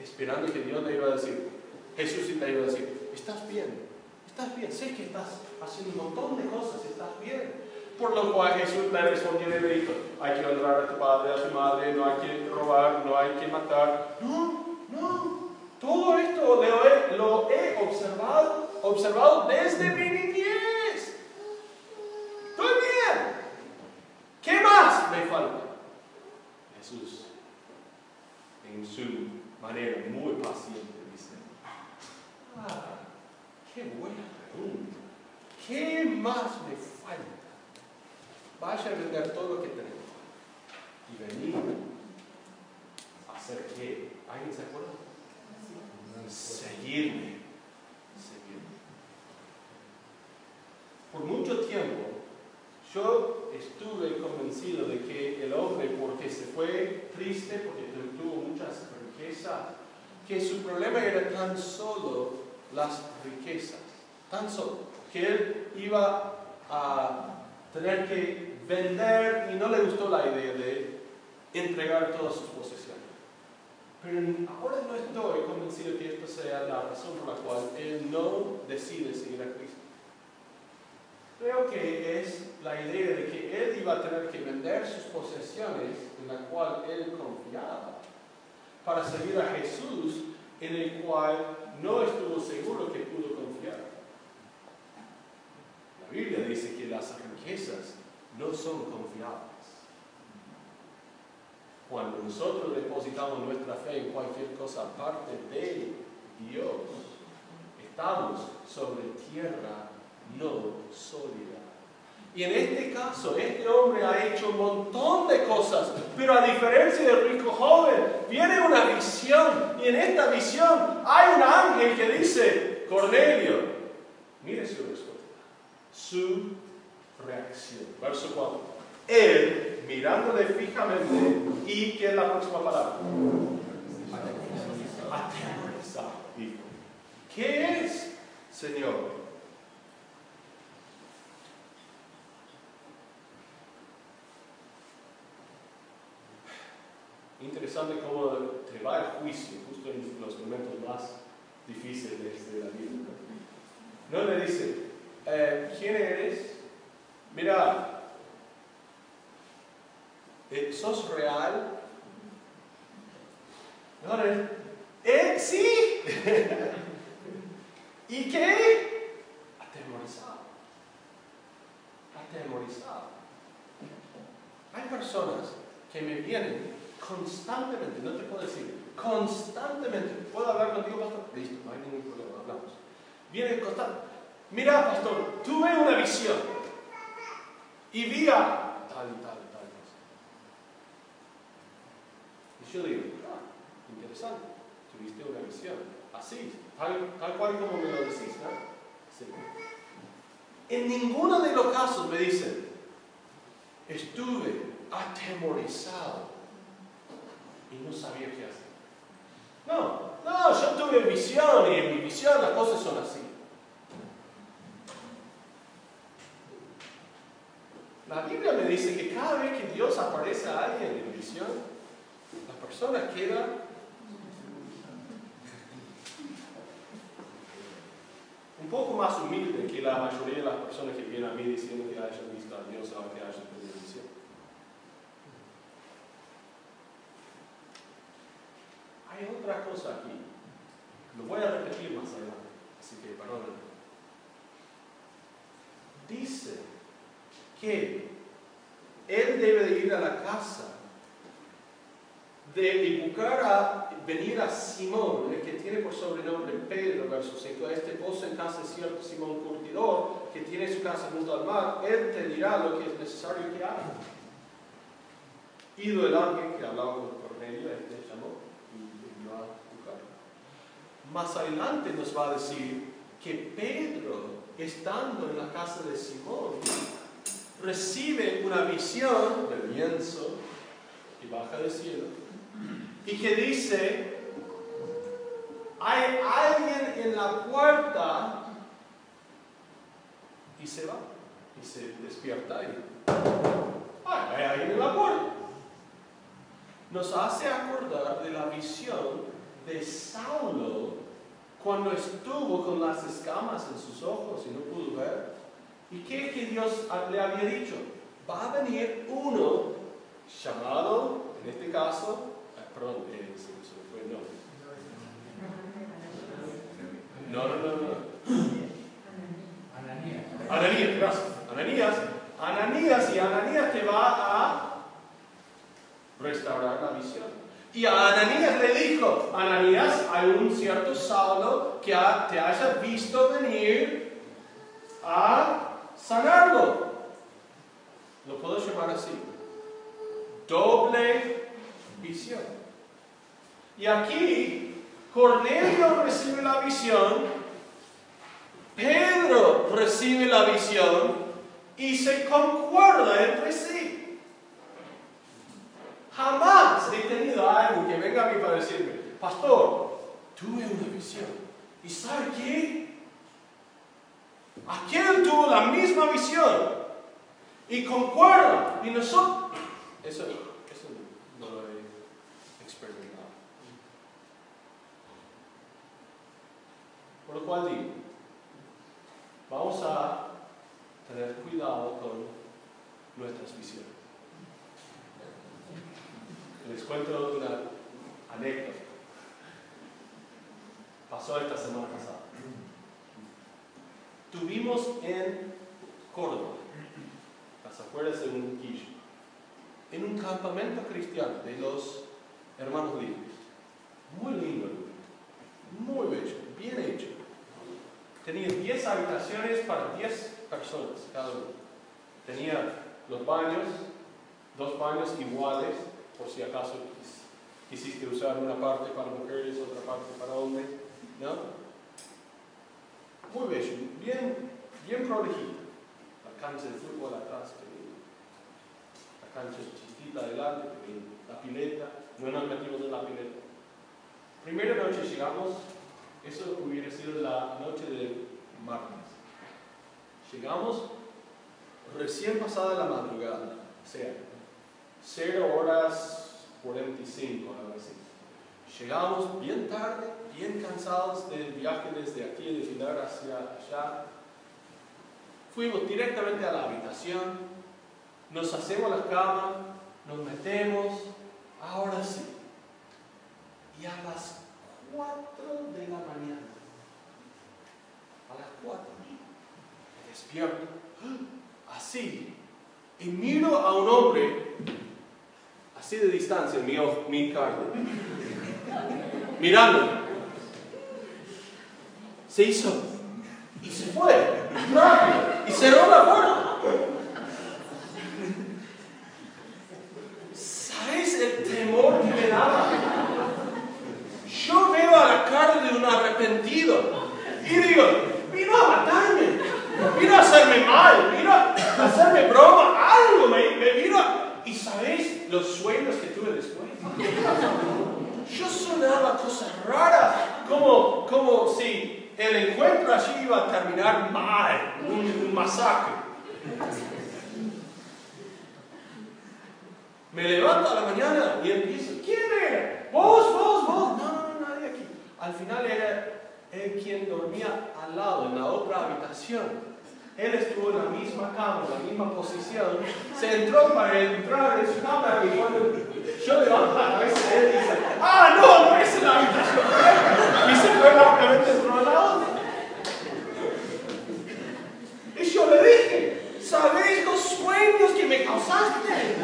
Esperando que Dios le iba a decir, Jesús le iba a decir, estás bien, estás bien, sé que estás haciendo un montón de cosas, estás bien. Por lo cual Jesús le respondió y le dijo, hay que honrar a tu padre, a tu madre, no hay que robar, no hay que matar. No, no, todo esto lo he, observado, observado desde mi niñez. Estoy bien. ¿Qué más me falta? Jesús, en su manera muy paciente, dice, ah, qué buena pregunta. ¿Qué más me falta? Vaya a vender todo lo que tenemos y venir a hacer qué? ¿Alguien se acuerda? Seguirme. Seguirme. Por mucho tiempo, yo estuve convencido de que el hombre, porque se fue triste, porque tuvo muchas riquezas, que su problema era tan solo las riquezas, tan solo, que él iba a tener que vender y no le gustó la idea de entregar todas sus posesiones. Pero ahora no estoy convencido que esto sea la razón por la cual él no decide seguir a Cristo. Creo que es la idea de que él iba a tener que vender sus posesiones en la cual él confiaba para seguir a Jesús en el cual no estuvo seguro que pudo confiar. La Biblia dice que las riquezas no son confiables. Cuando nosotros depositamos nuestra fe en cualquier cosa aparte de Dios, estamos sobre tierra no sólida. Y en este caso, este hombre ha hecho un montón de cosas, pero a diferencia del rico joven, viene una visión. Y en esta visión hay un ángel que dice, Cornelio, mire su respuesta, su reacción. Verso 4. Él, mirándole fijamente, y que es la próxima palabra. Atemorizado. Dijo, ¿qué es, Señor? Interesante cómo te va el juicio justo en los momentos más difíciles de la vida. No le dice, eh, ¿quién eres? Mira, eh, ¿sos real? No, ¿eh? Sí. ¿Y qué? Atemorizado. Atemorizado. Hay personas que me vienen constantemente, no te puedo decir, constantemente, ¿puedo hablar contigo, pastor? Listo, no hay ningún problema, hablamos. Viene constante. Mira, pastor, tuve una visión y vi a tal y tal y tal cosa. Yo digo, ah, interesante, tuviste una visión, así, tal, tal cual como me lo decís, ¿no? Sí. En ninguno de los casos me dicen, estuve atemorizado y no sabía qué hacer. No, no, yo tuve visión y en mi visión las cosas son así. La Biblia me dice que cada vez que Dios aparece a alguien en visión, la persona queda un poco más humilde que la mayoría de las personas que vienen a mí diciendo que hayan visto a Dios o que hayan tenido visión. Hay otra cosa aquí. Lo voy a repetir más adelante, así que perdónenme. Dice que él debe de ir a la casa de buscar a venir a Simón, que tiene por sobrenombre Pedro, verso 5, este pozo en casa de cierto Simón Curtidor, que tiene su casa junto al mar, él te dirá lo que es necesario que haga. Ido el ángel que hablaba con Cornelio, este llamó y vino a buscar. Más adelante nos va a decir que Pedro, estando en la casa de Simón, recibe una visión del lienzo y baja del cielo y que dice, hay alguien en la puerta y se va y se despierta y hay alguien en la puerta. Nos hace acordar de la visión de Saulo cuando estuvo con las escamas en sus ojos y no pudo ver ¿Y qué que Dios le había dicho? Va a venir uno llamado, en este caso, eh. No, no, no, no. Ananías. Ananías, gracias. Ananías. Ananías y Ananías te va a restaurar la visión. Y a Ananías le dijo, Ananías, hay un cierto Saulo que te haya visto venir a sanarlo. Lo puedo llamar así. Doble visión. Y aquí Cornelio recibe la visión, Pedro recibe la visión y se concuerda entre sí. Jamás he tenido a alguien que venga a mí para decirme, pastor, tuve una visión. ¿Y sabe qué? Aquel tuvo la misma visión y concuerda. Y nosotros, eso, eso no lo he experimentado. Por lo cual digo, vamos a tener cuidado con nuestras visiones. Les cuento una anécdota. Pasó esta semana pasada. Tuvimos en Córdoba, las afueras de Munquillo, en un campamento cristiano de los hermanos libres. Muy lindo, muy bello, bien hecho. Tenía 10 habitaciones para 10 personas cada uno. Tenía los baños, dos baños iguales, por si acaso quisiste usar una parte para mujeres, otra parte para hombres, ¿no? Muy bello, bien, bien protegido. La cancha de fútbol atrás, La cancha chiquitita adelante, La pileta, no nos metimos en la pileta. Primera noche llegamos, eso hubiera sido la noche de martes. Llegamos recién pasada la madrugada, o sea, 0 horas 45, algo así. Llegamos bien tarde, bien cansados del viaje desde aquí de Pilar hacia allá. Fuimos directamente a la habitación, nos hacemos la cama, nos metemos, ahora sí. Y a las 4 de la mañana, a las 4, me despierto, así, y miro a un hombre, así de distancia, mi, mi carne, mirando. Se hizo. Y se fue. Y cerró la puerta. ¿Sabes el temor que me daba? Yo veo a la cara de un arrepentido y digo, vino a matarme, vino a hacerme mal, vino a hacerme broma, algo me, me vino ¿Y sabéis los sueños que tuve después? Yo sonaba cosas raras, como, como si el encuentro allí iba a terminar mal, un, masacre. Me levanto a la mañana y empiezo, ¿quién era? ¿Vos, vos, vos? No, no, no, nadie aquí. Al final era él quien dormía al lado, en la otra habitación. Él estuvo en la misma cama, en la misma posición. Se entró para entrar en su cámara y cuando yo levanto la cabeza, él dice, ¡Ah, no, no es en la habitación! Y se fue rápidamente dentro de la otra. Y yo le dije, ¿sabéis los sueños que me causaste?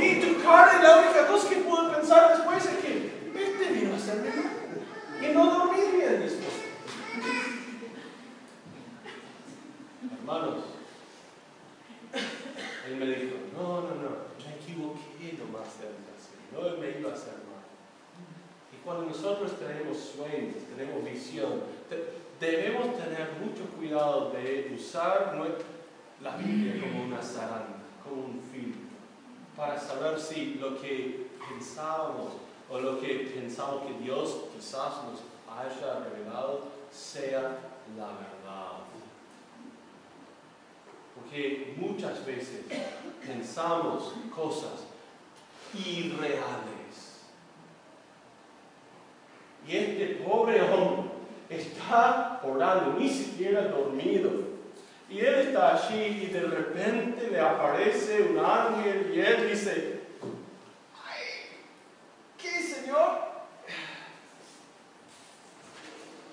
Y tu cara, y la única cosa que puedo pensar después es que este vino a hacerme mal. Y no dormí bien después. Hermanos, él me dijo, no, no, no, me equivoqué nomás de habitación, no me iba a hacer mal. Y cuando nosotros tenemos sueños, tenemos visión, debemos tener mucho cuidado de usar la Biblia como una zaranda, como un filtro, para saber si lo que pensábamos o lo que pensamos que Dios quizás nos haya revelado sea la verdad. Porque muchas veces pensamos cosas irreales. Y este pobre hombre está orando, ni siquiera dormido. Y él está allí y de repente le aparece un ángel y él dice, ¿qué Señor?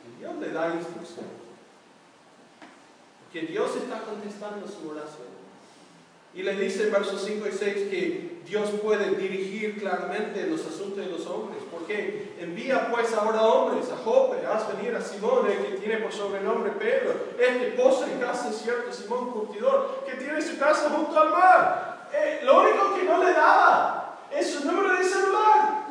Y Dios le da instrucción. Que Dios está contestando su oración. Y le dice en versos 5 y 6 que Dios puede dirigir claramente los asuntos de los hombres. porque Envía pues ahora hombres a Jope, haz venir a Simón, que tiene por sobrenombre Pedro, este posa en casa cierto Simón Curtidor, que tiene su casa junto al mar. Eh, lo único que no le daba es su número de celular.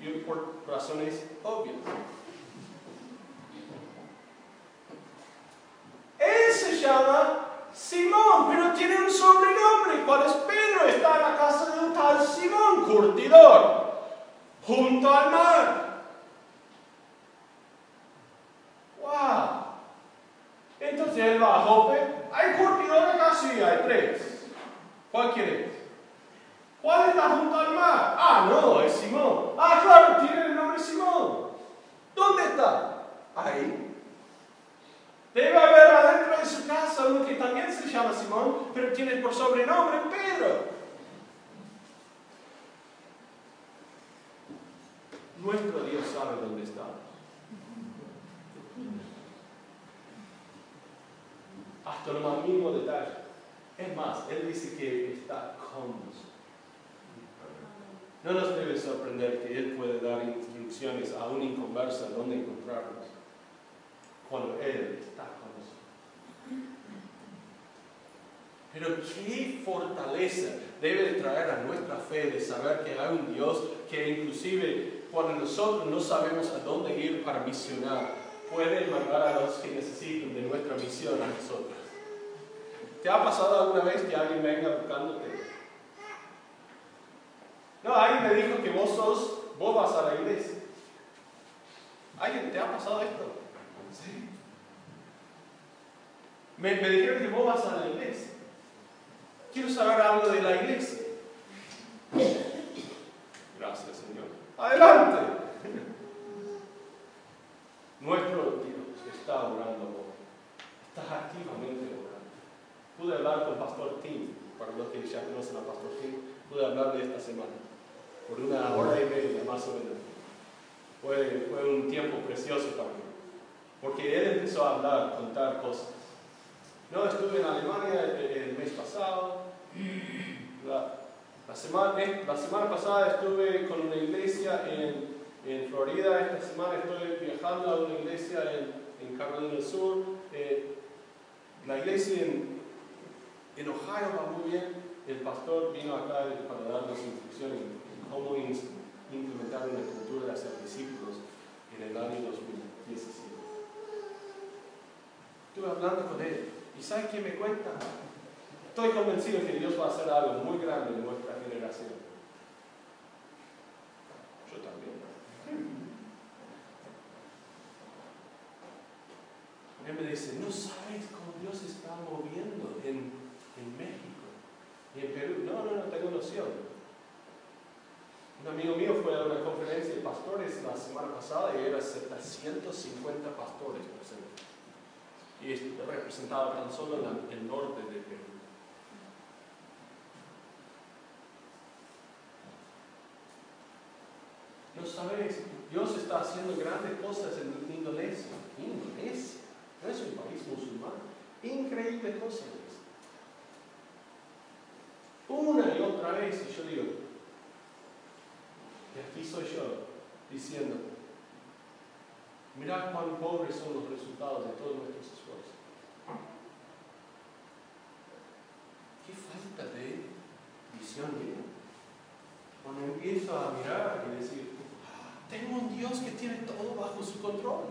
y por razones obvias. Él se llama Simón, pero tiene un sobrenombre. ¿Cuál es Pedro? Está en la casa de un tal Simón, curtidor, junto al mar. ¡Wow! Entonces él va a Jope. ¿Hay curtidor acá? Sí, hay tres. ¿Cuál quieres? ¿Cuál está junto al mar? Ah, no, es Simón. Ah, claro, tiene el nombre Simón. ¿Dónde está? Ahí. Debe haber adentro de su casa uno que también se llama Simón, pero tiene por sobrenombre Pedro. Nuestro Dios sabe dónde estamos. Hasta lo más mínimo detalle. Es más, Él dice que está con nosotros. No nos debe sorprender que Él puede dar instrucciones a un inconverso dónde encontrarnos cuando Él está con nosotros. Pero qué fortaleza debe de traer a nuestra fe de saber que hay un Dios que inclusive cuando nosotros no sabemos a dónde ir para misionar, puede mandar a los que necesiten de nuestra misión a nosotros. ¿Te ha pasado alguna vez que alguien venga buscándote? No, alguien me dijo que vos sos, vos vas a la iglesia. ¿Alguien te ha pasado esto? Sí. Me, me dijeron que vos vas a la iglesia. Quiero saber algo de la iglesia. Gracias, Señor. Adelante. Nuestro Dios está orando Está activamente orando. Pude hablar con Pastor Tim, para los que ya conocen a Pastor Tim, pude hablar de esta semana, por una hora y media más o menos. Fue, fue un tiempo precioso para mí, porque él empezó a hablar, contar cosas. No, estuve en Alemania el, mes pasado. La, la, semana, eh, la semana pasada estuve con una iglesia en, en, Florida. Esta semana estoy viajando a una iglesia en, en Carolina del Sur. Eh, la iglesia en, en, Ohio va muy bien. El pastor vino acá para darnos instrucciones en cómo implementar una cultura hacer discípulos en el año 2017. Estuve hablando con él. ¿Y sabe qué me cuenta? Estoy convencido que Dios va a hacer algo muy grande en nuestra generación. Yo también. Él me dice, no sabes cómo Dios está moviendo en, en México y en Perú. No, no, no tengo noción. Un amigo mío fue a una conferencia de pastores la semana pasada y era 750 pastores presentes y representaba tan solo el norte de Perú. No sabéis, Dios está haciendo grandes cosas en Indonesia. Indonesia, no es un país musulmán. Increíbles cosas. Una y otra vez, y yo digo, y aquí soy yo diciendo, Mirad cuán pobres son los resultados de todos nuestros esfuerzos. Qué falta de visión mía. Cuando empiezo a mirar y decir, tengo un Dios que tiene todo bajo su control.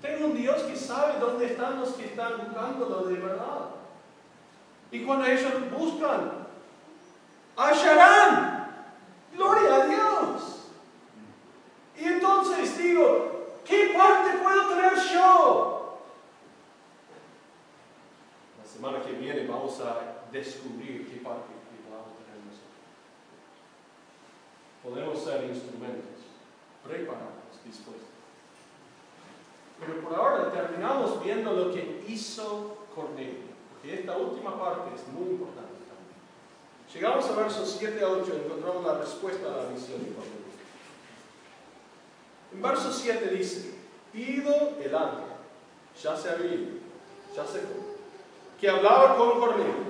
Tengo un Dios que sabe dónde están los que están buscando lo de verdad. Y cuando ellos buscan, hallarán. Gloria a Dios. Y entonces digo, ¿Qué parte puedo tener yo? La semana que viene vamos a descubrir qué parte vamos a tener nosotros. Podemos ser instrumentos, preparados, dispuestos. Pero por ahora terminamos viendo lo que hizo Cornelio, porque esta última parte es muy importante también. Llegamos a versos 7 a 8 y encontramos la respuesta a la misión de Cornelio. En verso 7 dice, ido el ángel, ya se había ido, ya se fue, que hablaba con Cornelio.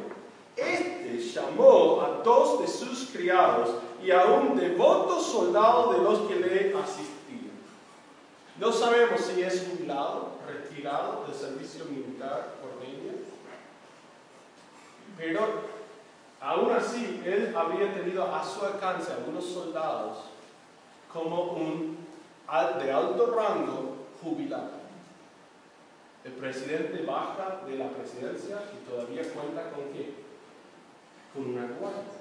Este llamó a dos de sus criados y a un devoto soldado de los que le asistían. No sabemos si es jubilado, retirado del servicio militar Cornelio, pero aún así él habría tenido a su alcance algunos soldados como un de alto rango jubilado. El presidente baja de la presidencia y todavía cuenta con qué? Con una guardia.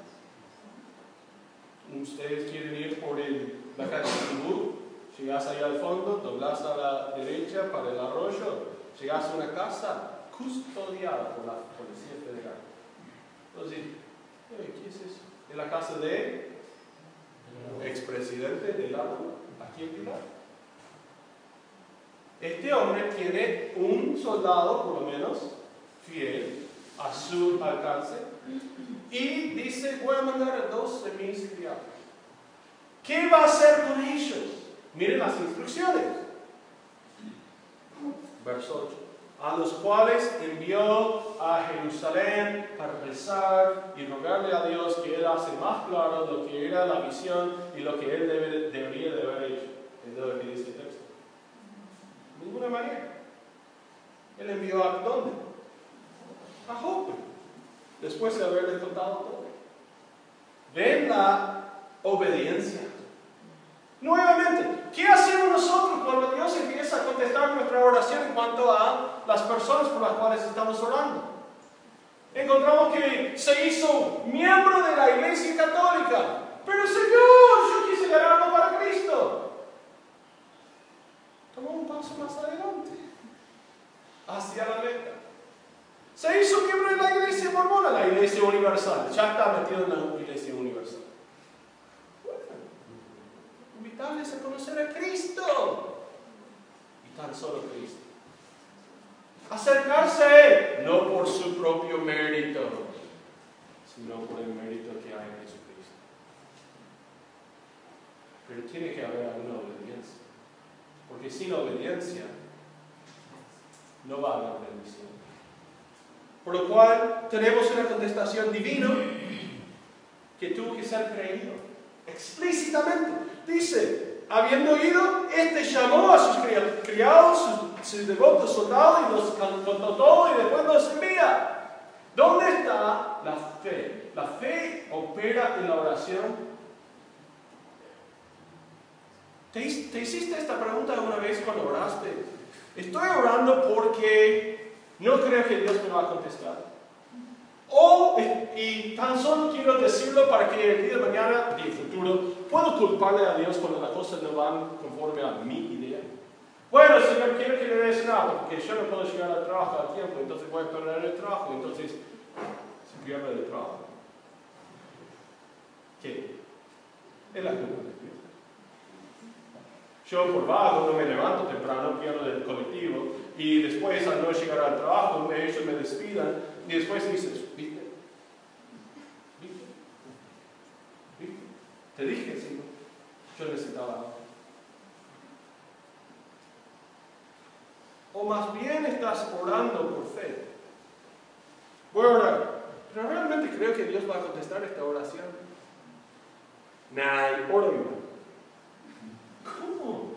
Ustedes quieren ir por el, la calle Tibú, llegas ahí al fondo, doblas a la derecha para el arroyo, llegas a una casa custodiada por la Policía Federal. Entonces, ¿qué es eso? ¿Es la casa de expresidente del lado aquí en Pilar. Este hombre tiene un soldado, por lo menos, fiel a su alcance, y dice, voy a mandar a dos de mis criados. ¿Qué va a hacer con ellos? Miren las instrucciones. Verso 8 a los cuales envió a Jerusalén para rezar y rogarle a Dios que Él hace más claro lo que era la visión y lo que Él debe, debería de haber hecho. Es lo que ninguna manera. Él envió a dónde? A Jope. Después de haberles contado todo. Ven la obediencia. Nuevamente, ¿qué hacemos nosotros cuando Dios empieza a contestar nuestra oración en cuanto a las personas por las cuales estamos orando? Encontramos que se hizo miembro de la Iglesia Católica, pero Señor, yo quise ganarlo para Cristo. Tomó un paso más adelante, hacia la meta. Se hizo miembro de la Iglesia Mormona, la Iglesia Universal. Ya está metido en la Iglesia Universal invitarles a conocer a Cristo. Y tan solo Cristo. Acercarse a Él, no por su propio mérito, sino por el mérito que hay en Jesucristo. Pero tiene que haber alguna obediencia. Porque sin obediencia no va a haber bendición. Por lo cual tenemos una contestación divina que tuvo que ser creído explícitamente. Dice, habiendo oído, este llamó a sus criados, sus, devotos soldados y los todo y después los envía. ¿Dónde está la fe? La fe opera en la oración. ¿Te, ¿Te, hiciste esta pregunta alguna vez cuando oraste? Estoy orando porque no creo que Dios me va a contestar. O, y tan solo quiero decirlo para que el día de mañana y el futuro puedo culparle a Dios cuando las cosas no van conforme a mi idea. Bueno, Señor, quiero que le des nada, porque yo no puedo llegar al trabajo a tiempo, entonces voy a perder el trabajo, entonces se pierde el trabajo. ¿Qué? Es la culpa de Dios. Yo por vago no me levanto temprano, pierdo el colectivo, y después al no llegar al trabajo, ellos me despidan, y después dices, ¿viste? ¿Viste? ¿Viste? Te dije, sí, yo necesitaba O más bien estás orando por fe. Voy a orar. Pero realmente creo que Dios va a contestar esta oración. Nah, oro. ¿Cómo?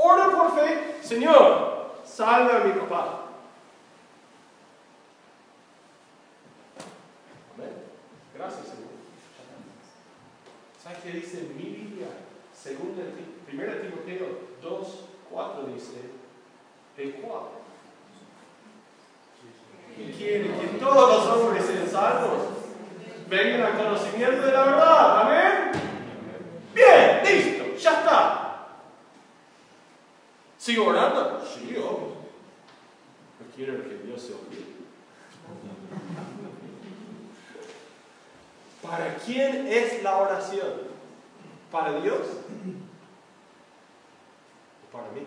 Oro por fe, Señor, salve a mi papá. Amén. Gracias, Señor. ¿Sabes qué dice mi Biblia? Segunda, primera Timoteo 2, 4 dice, el cual y quiere que todos los hombres sean salvos, vengan al conocimiento de la verdad. Amén. Bien, listo, ya está. ¿Sigo orando? Sí, obvio. No quiero que Dios se olvide. ¿Para quién es la oración? ¿Para Dios? ¿O para mí?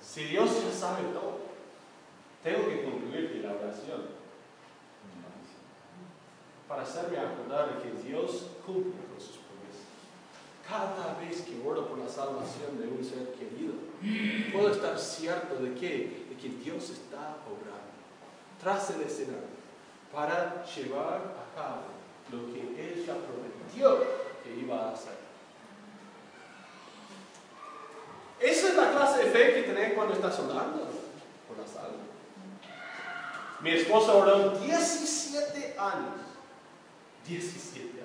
Si Dios ya sabe todo, tengo que concluir que la oración para hacerme acordar de que Dios cumple con sus cada vez que oro por la salvación de un ser querido, puedo estar cierto de que, de que Dios está obrando tras el escenario para llevar a cabo lo que Él ya prometió que iba a hacer. Esa es la clase de fe que tenés cuando estás orando por la salva. Mi esposa oró 17 años. 17 años.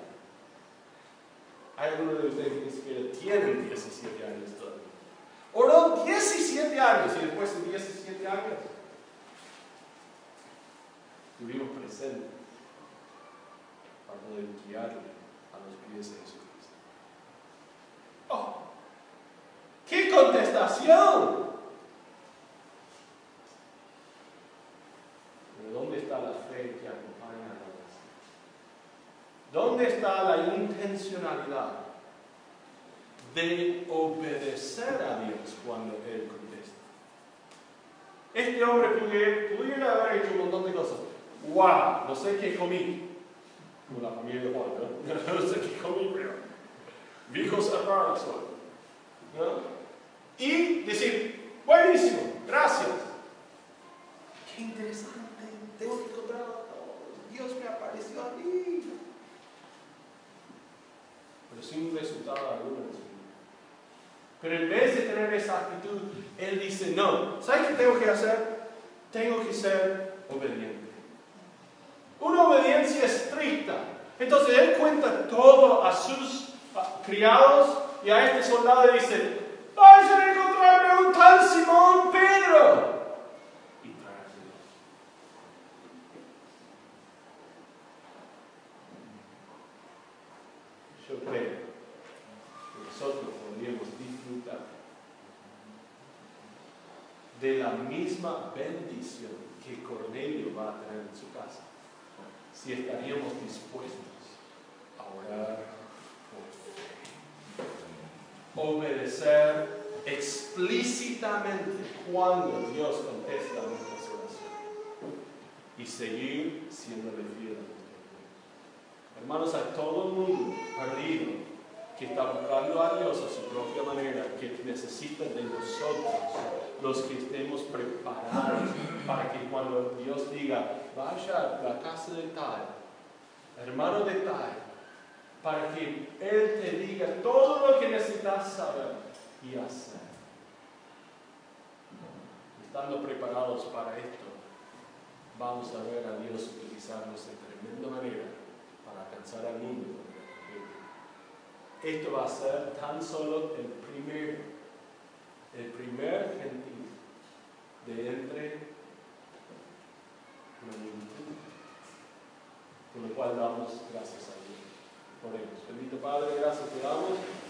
Hay algunos de ustedes que ni siquiera tienen 17 años todavía. Oró 17 años y después de 17 años estuvimos presentes para poder guiarle a los pies de Jesucristo. ¡Oh! ¡Qué contestación! Pero ¿dónde está la fe que acompaña a la ¿Dónde está la intencionalidad de obedecer a Dios cuando Él contesta? Este hombre pudiera, haber hecho un montón de cosas. ¡Wow! No sé qué comí. Como la familia de Juan, ¿no? No sé qué comí, pero. La sol. ¿no? Y decir, buenísimo, gracias. Qué interesante, tengo que encontrar a todos. Dios me apareció a mí pero sin resultado alguno. Pero en vez de tener esa actitud, Él dice, no, ¿sabes qué tengo que hacer? Tengo que ser obediente. Una obediencia estricta. Entonces Él cuenta todo a sus criados y a este soldado y dice, vayan a encontrarme un tal Simón Pedro. Y Yo creo que nosotros podríamos disfrutar de la misma que Cornelio va a tener en su casa. Si estaríamos dispuestos a orar obedecer explícitamente cuando Dios contesta nuestras oraciones. Y seguir siendo fiel Hermanos, a todo el mundo perdido que está buscando a Dios a su propia manera, que necesita de nosotros, los que estemos preparados para que cuando Dios diga, vaya a la casa de tal, hermano de tal, para que Él te diga todo lo que necesitas saber y hacer. Estando preparados para esto, vamos a ver a Dios utilizarnos de tremenda manera para alcanzar al mundo. Esto va a ser tan solo el primer, el primer gentil de entre la multitud, con lo cual damos gracias a Dios. Oremos. Bendito Padre, gracias te damos.